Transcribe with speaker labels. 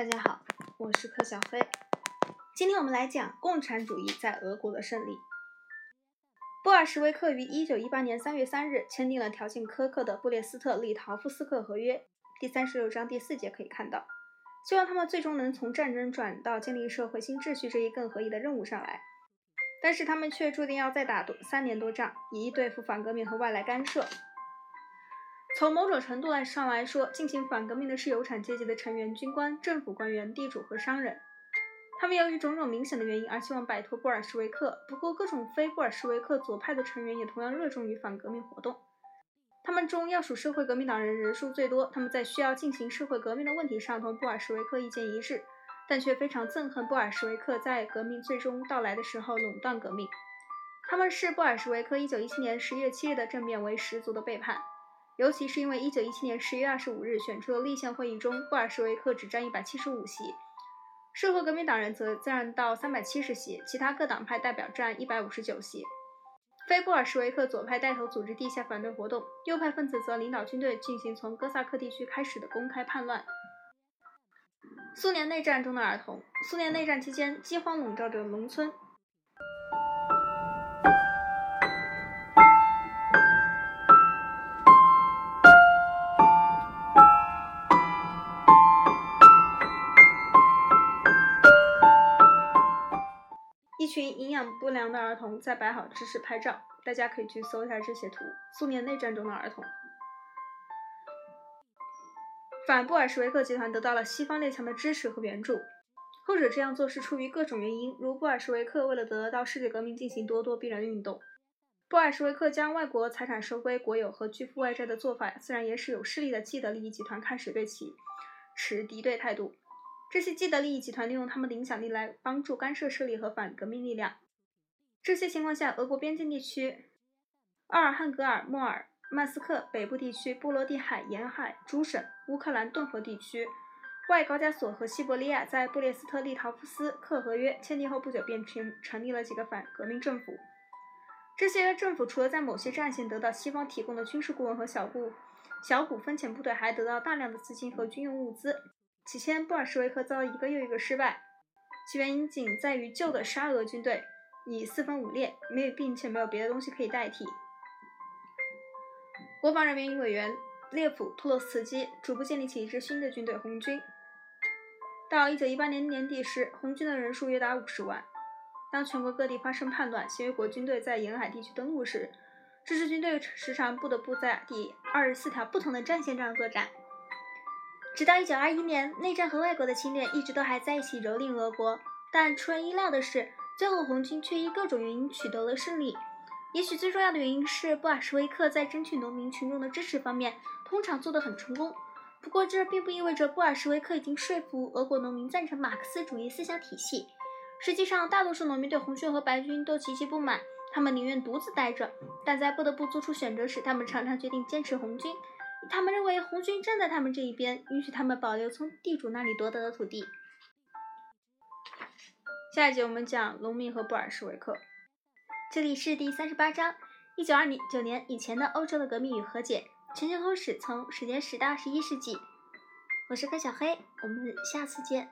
Speaker 1: 大家好，我是柯小飞。今天我们来讲共产主义在俄国的胜利。布尔什维克于1918年3月3日签订了条件苛刻的布列斯特利陶夫斯克合约，第三十六章第四节可以看到，希望他们最终能从战争转到建立社会新秩序这一更合意的任务上来。但是他们却注定要再打多三年多仗，以对付反革命和外来干涉。从某种程度来上来说，进行反革命的是有产阶级的成员、军官、政府官员、地主和商人。他们由于种种明显的原因而希望摆脱布尔什维克。不过，各种非布尔什维克左派的成员也同样热衷于反革命活动。他们中要数社会革命党人人数最多。他们在需要进行社会革命的问题上同布尔什维克意见一致，但却非常憎恨布尔什维克在革命最终到来的时候垄断革命。他们视布尔什维克1917年11月7日的政变为十足的背叛。尤其是因为1917年10月25日选出的立宪会议中，布尔什维克只占175席，社会革命党人则占到370席，其他各党派代表占159席。非布尔什维克左派带头组织地下反对活动，右派分子则领导军队进行从哥萨克地区开始的公开叛乱。苏联内战中的儿童，苏联内战期间，饥荒笼罩着农村。一群营养不良的儿童在摆好姿势拍照，大家可以去搜一下这些图。苏联内战中的儿童，反布尔什维克集团得到了西方列强的支持和援助。后者这样做是出于各种原因，如布尔什维克为了得到世界革命进行咄咄逼人的运动。布尔什维克将外国财产收归国有和拒付外债的做法，自然也使有势力的既得利益集团开始对其持敌对态度。这些既得利益集团利用他们的影响力来帮助干涉势力和反革命力量。这些情况下，俄国边境地区、阿尔汉格尔莫尔、曼斯克北部地区、波罗的海沿海诸省、乌克兰顿河地区、外高加索和西伯利亚，在布列斯特利陶夫斯克合约签订后不久便成成立了几个反革命政府。这些政府除了在某些战线得到西方提供的军事顾问和小股小股分遣部队，还得到大量的资金和军用物资。起先，布尔什维克遭一个又一个失败，其原因仅在于旧的沙俄军队已四分五裂，没有，并且没有别的东西可以代替。国防人员委员列普·托洛茨基逐步建立起一支新的军队——红军。到1918年年底时，红军的人数约达五十万。当全国各地发生叛乱，协约国军队在沿海地区登陆时，这支军队时常不得不在第二十四条不同的战线上作战。直到1921年，内战和外国的侵略一直都还在一起蹂躏俄国。但出人意料的是，最后红军却因各种原因取得了胜利。也许最重要的原因是布尔什维克在争取农民群众的支持方面通常做得很成功。不过，这并不意味着布尔什维克已经说服俄国农民赞成马克思主义思想体系。实际上，大多数农民对红军和白军都极其不满，他们宁愿独自待着。但在不得不做出选择时，他们常常决定坚持红军。他们认为红军站在他们这一边，允许他们保留从地主那里夺得的土地。下一节我们讲农民和布尔什维克。这里是第三十八章：一九二零九年以前的欧洲的革命与和解。全球通史从时间史到十一世纪。我是柯小黑，我们下次见。